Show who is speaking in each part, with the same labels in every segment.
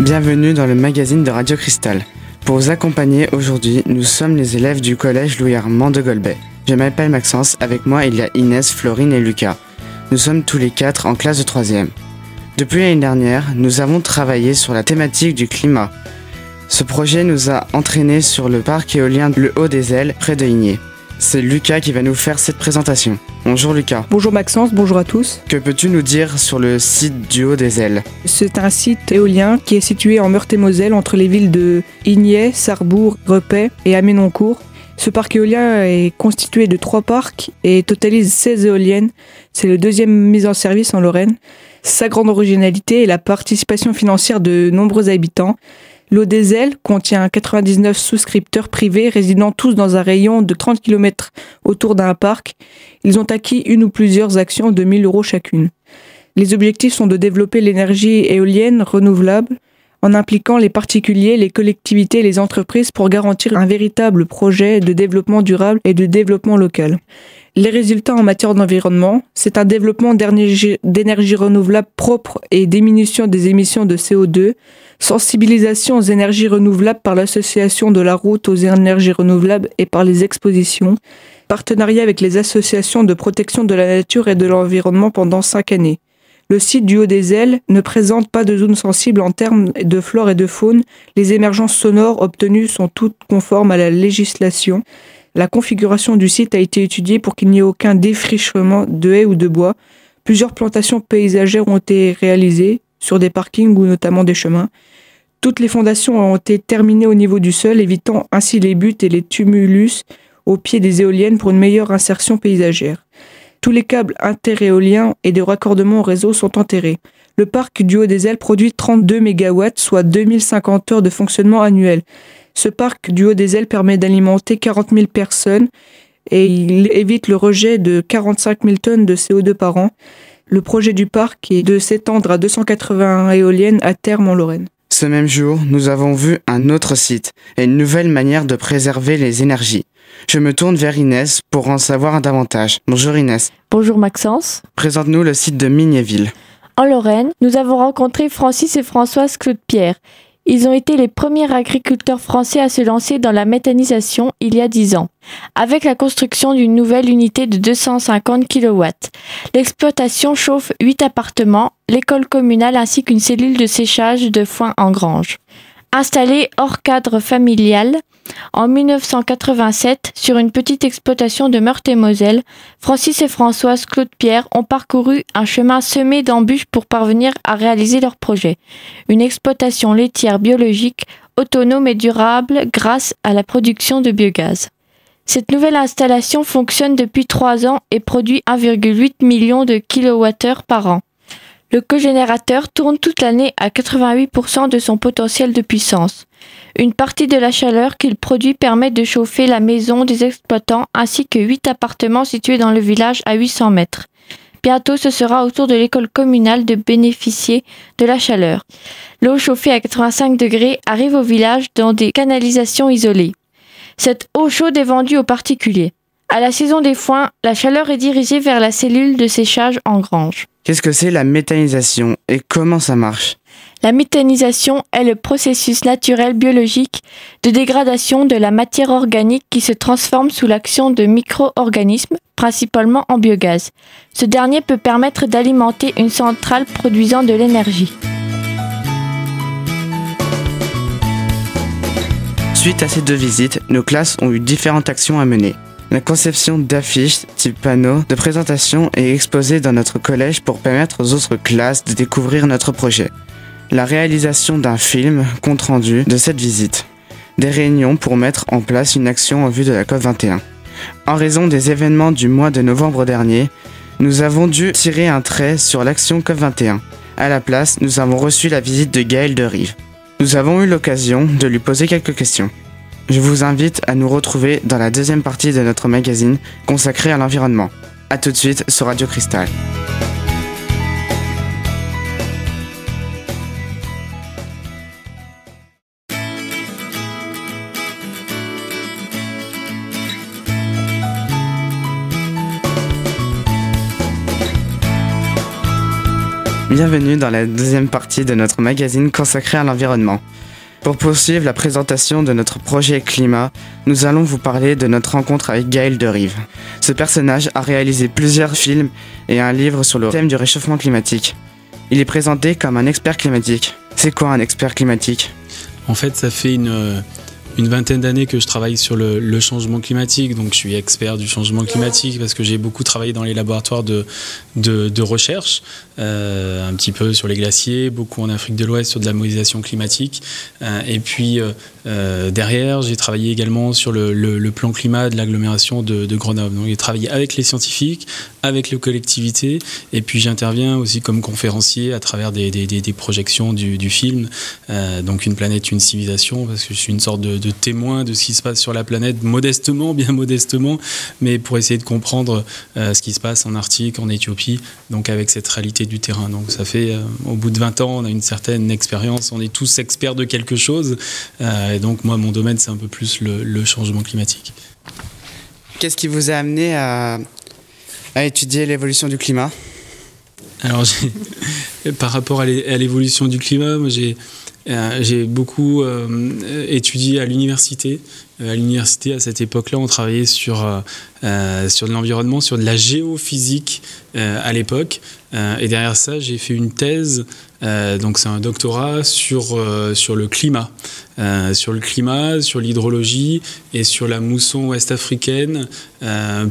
Speaker 1: Bienvenue dans le magazine de Radio Cristal. Pour vous accompagner aujourd'hui, nous sommes les élèves du collège Louis-Armand de Golbet. Je m'appelle Maxence, avec moi il y a Inès, Florine et Lucas. Nous sommes tous les quatre en classe de 3 Depuis l'année dernière, nous avons travaillé sur la thématique du climat. Ce projet nous a entraînés sur le parc éolien Le Haut des Ailes, près de Igné. C'est Lucas qui va nous faire cette présentation. Bonjour Lucas.
Speaker 2: Bonjour Maxence, bonjour à tous.
Speaker 1: Que peux-tu nous dire sur le site du Haut des Ailes?
Speaker 2: C'est un site éolien qui est situé en Meurthe-et-Moselle entre les villes de Ignay, Sarrebourg, Repet et Aménoncourt. Ce parc éolien est constitué de trois parcs et totalise 16 éoliennes. C'est le deuxième mise en service en Lorraine. Sa grande originalité est la participation financière de nombreux habitants. Ailes contient 99 souscripteurs privés résidant tous dans un rayon de 30 km autour d'un parc. Ils ont acquis une ou plusieurs actions de 1000 euros chacune. Les objectifs sont de développer l'énergie éolienne renouvelable en impliquant les particuliers, les collectivités et les entreprises pour garantir un véritable projet de développement durable et de développement local. Les résultats en matière d'environnement, c'est un développement d'énergie renouvelable propre et diminution des émissions de CO2, sensibilisation aux énergies renouvelables par l'association de la route aux énergies renouvelables et par les expositions, partenariat avec les associations de protection de la nature et de l'environnement pendant cinq années. Le site du Haut des Ailes ne présente pas de zone sensible en termes de flore et de faune. Les émergences sonores obtenues sont toutes conformes à la législation. La configuration du site a été étudiée pour qu'il n'y ait aucun défrichement de haies ou de bois. Plusieurs plantations paysagères ont été réalisées sur des parkings ou notamment des chemins. Toutes les fondations ont été terminées au niveau du sol, évitant ainsi les buttes et les tumulus au pied des éoliennes pour une meilleure insertion paysagère. Tous les câbles interéoliens et de raccordement au réseau sont enterrés. Le parc du Haut des Ailes produit 32 MW, soit 2050 heures de fonctionnement annuel. Ce parc du Haut des Ailes permet d'alimenter 40 000 personnes et il évite le rejet de 45 000 tonnes de CO2 par an. Le projet du parc est de s'étendre à 280 éoliennes à terme en Lorraine.
Speaker 1: Ce même jour, nous avons vu un autre site et une nouvelle manière de préserver les énergies. Je me tourne vers Inès pour en savoir davantage. Bonjour Inès.
Speaker 3: Bonjour Maxence.
Speaker 1: Présente-nous le site de Mignéville.
Speaker 3: En Lorraine, nous avons rencontré Francis et Françoise Claude-Pierre. Ils ont été les premiers agriculteurs français à se lancer dans la méthanisation il y a 10 ans, avec la construction d'une nouvelle unité de 250 kW. L'exploitation chauffe 8 appartements, l'école communale ainsi qu'une cellule de séchage de foin en grange. Installée hors cadre familial, en 1987, sur une petite exploitation de Meurthe-et-Moselle, Francis et Françoise Claude-Pierre ont parcouru un chemin semé d'embûches pour parvenir à réaliser leur projet. Une exploitation laitière biologique autonome et durable grâce à la production de biogaz. Cette nouvelle installation fonctionne depuis trois ans et produit 1,8 million de kWh par an. Le cogénérateur tourne toute l'année à 88% de son potentiel de puissance. Une partie de la chaleur qu'il produit permet de chauffer la maison des exploitants ainsi que 8 appartements situés dans le village à 800 mètres. Bientôt, ce sera au tour de l'école communale de bénéficier de la chaleur. L'eau chauffée à 85 degrés arrive au village dans des canalisations isolées. Cette eau chaude est vendue aux particuliers. À la saison des foins, la chaleur est dirigée vers la cellule de séchage en grange.
Speaker 1: Qu'est-ce que c'est la méthanisation et comment ça marche?
Speaker 3: La méthanisation est le processus naturel biologique de dégradation de la matière organique qui se transforme sous l'action de micro-organismes, principalement en biogaz. Ce dernier peut permettre d'alimenter une centrale produisant de l'énergie.
Speaker 1: Suite à ces deux visites, nos classes ont eu différentes actions à mener. La conception d'affiches type panneaux de présentation est exposée dans notre collège pour permettre aux autres classes de découvrir notre projet. La réalisation d'un film compte rendu de cette visite. Des réunions pour mettre en place une action en vue de la COP21. En raison des événements du mois de novembre dernier, nous avons dû tirer un trait sur l'action COP21. À la place, nous avons reçu la visite de Gaël de Rive. Nous avons eu l'occasion de lui poser quelques questions. Je vous invite à nous retrouver dans la deuxième partie de notre magazine consacrée à l'environnement. A tout de suite sur Radio Cristal. Bienvenue dans la deuxième partie de notre magazine consacré à l'environnement. Pour poursuivre la présentation de notre projet Climat, nous allons vous parler de notre rencontre avec Gaël de Rive. Ce personnage a réalisé plusieurs films et un livre sur le thème du réchauffement climatique. Il est présenté comme un expert climatique. C'est quoi un expert climatique?
Speaker 4: En fait, ça fait une, une vingtaine d'années que je travaille sur le, changement climatique, donc je suis expert du changement climatique parce que j'ai beaucoup travaillé dans les laboratoires de, recherche, euh, un petit peu sur les glaciers, beaucoup en Afrique de l'Ouest sur de la modélisation climatique. Euh, et puis euh, derrière, j'ai travaillé également sur le, plan climat de l'agglomération de, Grenoble. Donc j'ai travaillé avec les scientifiques, avec les collectivités, et puis j'interviens aussi comme conférencier à travers des, projections du, film, donc une planète, une civilisation, parce que je suis une sorte de témoins de ce qui se passe sur la planète, modestement, bien modestement, mais pour essayer de comprendre euh, ce qui se passe en Arctique, en Éthiopie, donc avec cette réalité du terrain. Donc ça fait, euh, au bout de 20 ans, on a une certaine expérience, on est tous experts de quelque chose, euh, et donc moi, mon domaine, c'est un peu plus le, changement climatique.
Speaker 1: Qu'est-ce qui vous a amené à, à étudier l'évolution du climat?
Speaker 4: Alors, par rapport à l'évolution du climat, moi j'ai j'ai beaucoup euh, étudié à l'université. Euh, à l'université, à cette époque-là, on travaillait sur, sur de l'environnement, sur de la géophysique à l'époque. et derrière ça, j'ai fait une thèse, donc c'est un doctorat sur, sur le climat. Sur le climat, sur l'hydrologie et sur la mousson ouest-africaine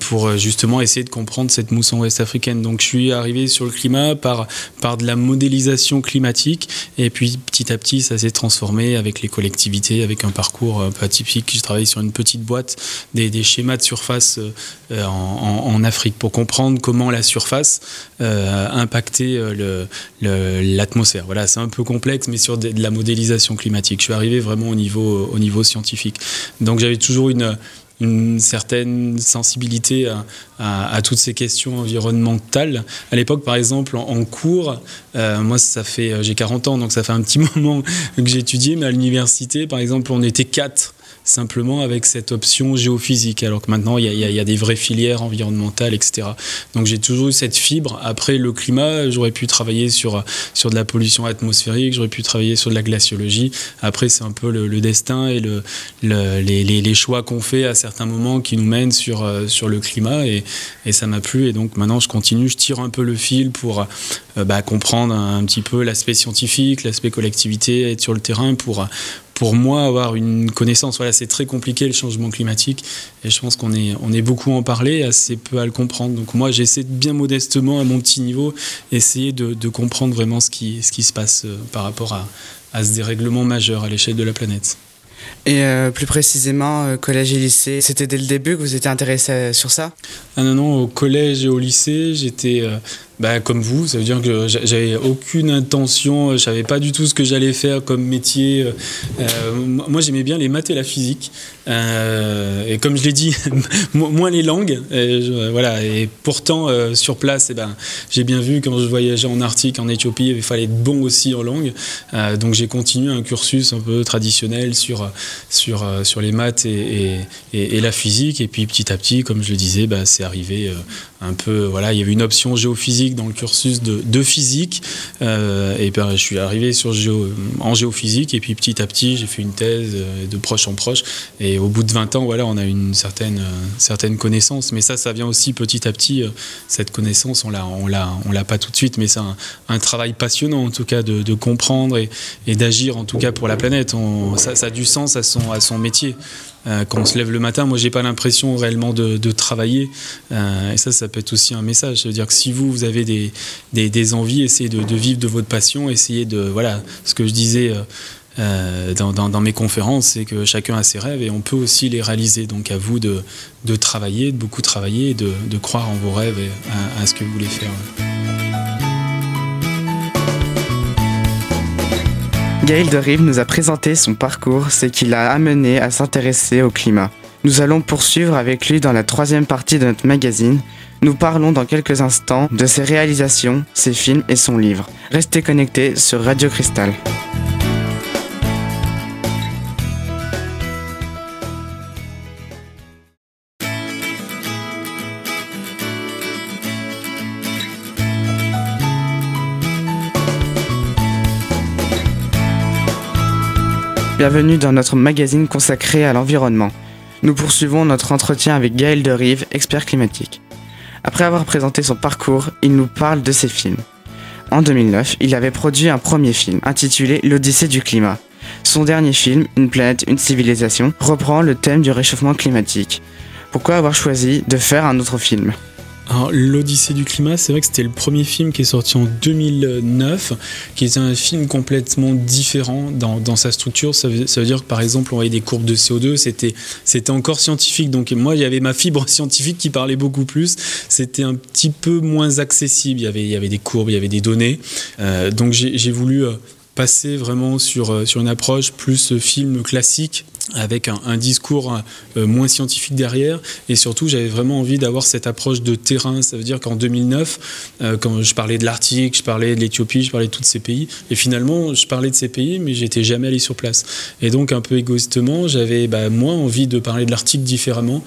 Speaker 4: pour justement essayer de comprendre cette mousson ouest-africaine. Donc je suis arrivé sur le climat par, par de la modélisation climatique et puis petit à petit ça s'est transformé avec les collectivités, avec un parcours un peu atypique. J'ai travaillé sur une petite boîte, des, schémas de surface euh, en, Afrique pour comprendre comment la surface euh, impactait l'atmosphère. Voilà, c'est un peu complexe, mais sur de, de, la modélisation climatique. Je suis arrivé vraiment au niveau, au niveau scientifique. Donc j'avais toujours une une certaine sensibilité à, toutes ces questions environnementales. À l'époque, par exemple, en, cours, euh, moi, ça fait, j'ai 40 ans, donc ça fait un petit moment que j'ai mais à l'université, par exemple, on était quatre simplement avec cette option géophysique, alors que maintenant il y, a, des vraies filières environnementales, etc. Donc j'ai toujours eu cette fibre. Après le climat, j'aurais pu travailler sur, sur de la pollution atmosphérique, j'aurais pu travailler sur de la glaciologie. Après, c'est un peu le, destin et le, les, choix qu'on fait à certains moments qui nous mènent sur, euh, sur le climat, et, et ça m'a plu. Et donc maintenant, je continue, je tire un peu le fil pour euh, bah, comprendre un, un petit peu l'aspect scientifique, l'aspect collectivité, être sur le terrain pour pour moi, avoir une connaissance. Voilà, c'est très compliqué le changement climatique et je pense qu'on est, on est beaucoup en parler, assez peu à le comprendre. Donc moi, j'essaie bien modestement, à mon petit niveau, essayer de, de comprendre vraiment ce qui, ce qui se passe euh, par rapport à, à ce dérèglement majeur à l'échelle de la planète.
Speaker 1: Et euh, plus précisément, euh, collège et lycée, c'était dès le début que vous étiez intéressé sur ça?
Speaker 4: Ah non, non, au collège et au lycée, j'étais bah, comme vous, ça veut dire que j'avais aucune intention, je savais pas du tout ce que j'allais faire comme métier. Euh, moi, j'aimais bien les maths et la physique. Euh, et comme je l'ai dit, moins les langues. Et voilà. Et pourtant, euh, sur place, eh ben, j'ai bien vu quand je voyageais en Arctique, en Éthiopie, il fallait être bon aussi en langue. donc j'ai continué un cursus un peu traditionnel sur, sur, sur les maths et, et, et, la physique. Et puis petit à petit, comme je le disais, bah, c'est arrivé un peu. Voilà, il y avait une option géophysique dans le cursus de, physique. Euh, et ben, je suis arrivé sur en géophysique et puis petit à petit, j'ai fait une thèse euh, de proche en proche. Et au bout de 20 ans, voilà, on a une certaine, euh, certaine connaissance. Mais ça, ça vient aussi petit à petit. Cette connaissance, on l'a, on l'a, on l'a pas tout de suite, mais c'est un, travail passionnant en tout cas de, comprendre et, et d'agir en tout cas pour la planète. ça, ça, a du sens à son, à son métier. Euh, quand on se lève le matin, moi, j'ai pas l'impression réellement de, travailler. Euh, et ça, ça peut être aussi un message. C'est-à-dire que si vous, vous avez des, des, envies, essayez de, vivre de votre passion, essayez de. Voilà, ce que je disais. Euh, dans, mes conférences, c'est que chacun a ses rêves et on peut aussi les réaliser. Donc à vous de, travailler, de beaucoup travailler, de, de croire en vos rêves et à ce que vous voulez faire.
Speaker 1: Gaël de Rive nous a présenté son parcours, ce qui l'a amené à s'intéresser au climat. Nous allons poursuivre avec lui dans la troisième partie de notre magazine. Nous parlons dans quelques instants de ses réalisations, ses films et son livre. Restez connectés sur Radio Cristal. Bienvenue dans notre magazine consacré à l'environnement. Nous poursuivons notre entretien avec Gaël Derive, expert climatique. Après avoir présenté son parcours, il nous parle de ses films. En 2009, il avait produit un premier film intitulé L'Odyssée du climat. Son dernier film, Une planète, une civilisation, reprend le thème du réchauffement climatique. Pourquoi avoir choisi de faire un autre film?
Speaker 4: Alors, l'Odyssée du climat, c'est vrai que c'était le premier film qui est sorti en 2009, qui était un film complètement différent dans, sa structure. Ça veut, dire que, par exemple, on voyait des courbes de CO2, c'était, c'était encore scientifique. Donc, moi, il y avait ma fibre scientifique qui parlait beaucoup plus. C'était un petit peu moins accessible. Il y avait, il y avait des courbes, il y avait des données. Euh, donc, j'ai, voulu passer vraiment sur, sur une approche plus film classique avec un, un discours euh, moins scientifique derrière. Et surtout j'avais vraiment envie d'avoir cette approche de terrain. Ça veut dire qu'en 2009 euh, quand je parlais de l'Arctique je parlais de l'Éthiopie je parlais de tous ces pays. Et finalement je parlais de ces pays mais j'étais jamais allé sur place. Et donc un peu égoïstement j'avais bah, moins envie de parler de l'Arctique différemment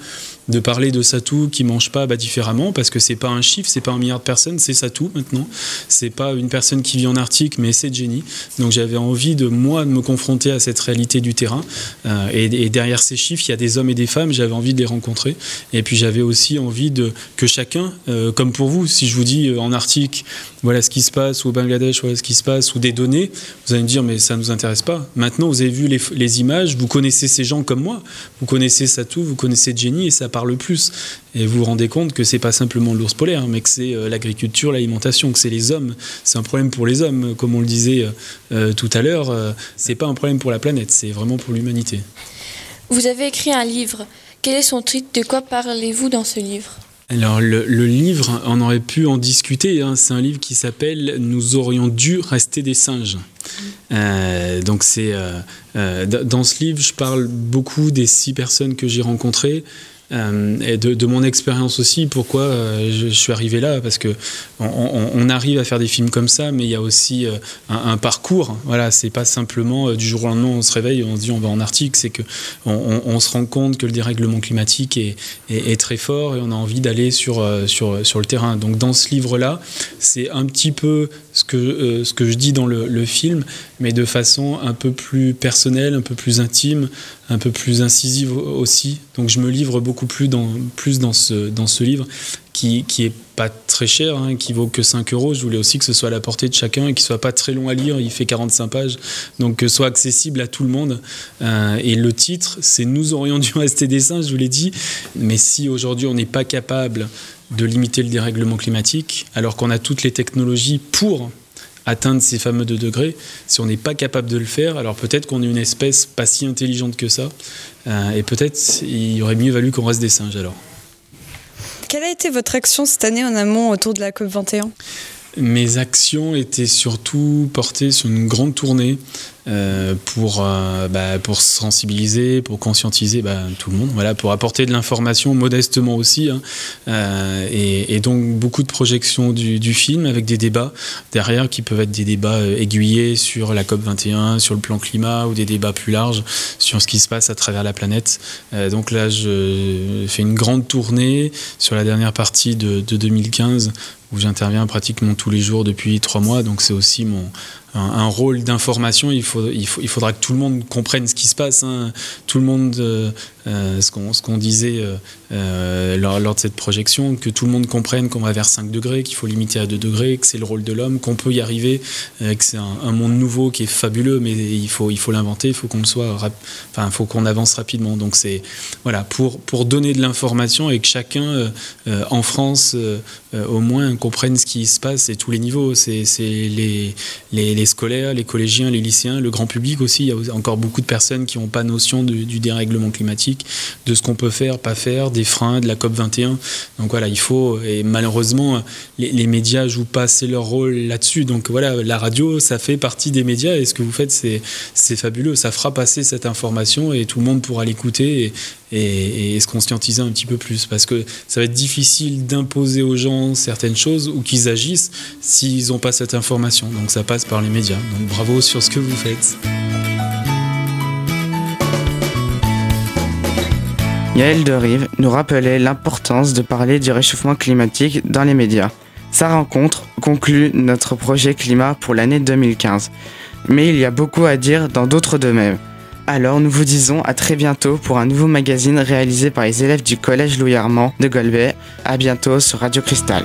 Speaker 4: de parler de Satou qui mange pas bah, différemment parce que c'est pas un chiffre, c'est pas un milliard de personnes, c'est Satou maintenant. C'est pas une personne qui vit en Arctique, mais c'est Jenny. Donc j'avais envie de moi de me confronter à cette réalité du terrain. Euh, et, derrière ces chiffres, il y a des hommes et des femmes. J'avais envie de les rencontrer. Et puis j'avais aussi envie que chacun, euh, comme pour vous, si je vous dis euh, en Arctique, voilà ce qui se passe, ou au Bangladesh, voilà ce qui se passe, ou des données, vous allez me dire mais ça nous intéresse pas. Maintenant, vous avez vu les, les images, vous connaissez ces gens comme moi, vous connaissez Satou, vous connaissez Jenny, et ça parle plus. Et vous vous rendez compte que c'est pas simplement l'ours polaire, mais que c'est euh, l'agriculture, l'alimentation, que c'est les hommes. C'est un problème pour les hommes, comme on le disait euh, tout à l'heure. Euh, c'est pas un problème pour la planète, c'est vraiment pour l'humanité.
Speaker 3: Vous avez écrit un livre. Quel est son titre? De quoi parlez-vous dans ce livre?
Speaker 4: Alors le, le, livre, on aurait pu en discuter. Hein. C'est un livre qui s'appelle Nous aurions dû rester des singes. Euh, donc c'est euh, euh, dans ce livre, je parle beaucoup des six personnes que j'ai rencontrées. Euh, et de, mon expérience aussi, pourquoi euh, je, suis arrivé là, parce que on, arrive à faire des films comme ça, mais il y a aussi euh, un, parcours. Voilà, c'est pas simplement du jour au lendemain on se réveille on se dit on va en Arctique, c'est que on, se rend compte que le dérèglement climatique est, est, est très fort et on a envie d'aller sur, sur, sur le terrain. Donc dans ce livre-là, c'est un petit peu ce que, euh, ce que je dis dans le, le, film, mais de façon un peu plus personnelle, un peu plus intime, un peu plus incisive aussi. Donc je me livre beaucoup plus dans, plus dans, ce, dans ce livre qui, qui est pas cher, hein, qui vaut que 5 euros. Je voulais aussi que ce soit à la portée de chacun et qu'il soit pas très long à lire. Il fait 45 pages, donc que ce soit accessible à tout le monde. Euh, et le titre, c'est Nous aurions dû rester des saints, je vous l'ai dit. Mais si aujourd'hui on n'est pas capable de limiter le dérèglement climatique, alors qu'on a toutes les technologies pour atteindre ces fameux 2 degrés, si on n'est pas capable de le faire, alors peut-être qu'on est une espèce pas si intelligente que ça, euh, et peut-être il aurait mieux valu qu'on reste des singes alors.
Speaker 5: Quelle a été votre action cette année en amont autour de la COP 21
Speaker 4: mes actions étaient surtout portées sur une grande tournée euh, pour, euh, bah, pour sensibiliser, pour conscientiser bah, tout le monde, voilà, pour apporter de l'information modestement aussi. Hein, euh, et, donc beaucoup de projections du, film avec des débats derrière qui peuvent être des débats aiguillés sur la COP21, sur le plan climat ou des débats plus larges sur ce qui se passe à travers la planète. Donc là, je fais une grande tournée sur la dernière partie de 2015 où j'interviens pratiquement tous les jours depuis trois mois. Donc c'est aussi mon, un, rôle d'information. Il, faut, il faudra que tout le monde comprenne ce qui se passe. Hein. Tout le monde, euh, euh, ce qu'on qu disait euh, lors, lors, de cette projection, que tout le monde comprenne qu'on va vers 5 degrés, qu'il faut limiter à 2 degrés, que c'est le rôle de l'homme, qu'on peut y arriver, que c'est un, monde nouveau qui est fabuleux, mais il faut l'inventer, il faut qu'on avance rapidement. Donc c'est voilà pour donner de l'information et que chacun en France au moins comprenne ce qui se passe à tous les niveaux. C'est les, scolaires, les collégiens, les lycéens, le grand public aussi. Il y a encore beaucoup de personnes qui n'ont pas notion du, dérèglement climatique, de ce qu'on peut faire, pas faire, des freins, de la COP 21. Donc voilà, il faut, et malheureusement, les, médias jouent pas assez leur rôle là-dessus. Donc voilà, la radio, ça fait partie des médias et ce que vous faites, c'est fabuleux. Ça fera passer cette information et tout le monde pourra l'écouter et, et, se conscientiser un petit peu plus parce que ça va être difficile d'imposer aux gens certaines choses ou qu'ils agissent s'ils n'ont pas cette information. Donc ça passe par les médias. Donc bravo sur ce que vous faites.
Speaker 1: Yael Derive nous rappelait l'importance de parler du réchauffement climatique dans les médias. Sa rencontre conclut notre projet climat pour l'année 2015. Mais il y a beaucoup à dire dans d'autres domaines. Alors nous vous disons à très bientôt pour un nouveau magazine réalisé par les élèves du collège Louis Armand de Golbet. À bientôt sur Radio Cristal.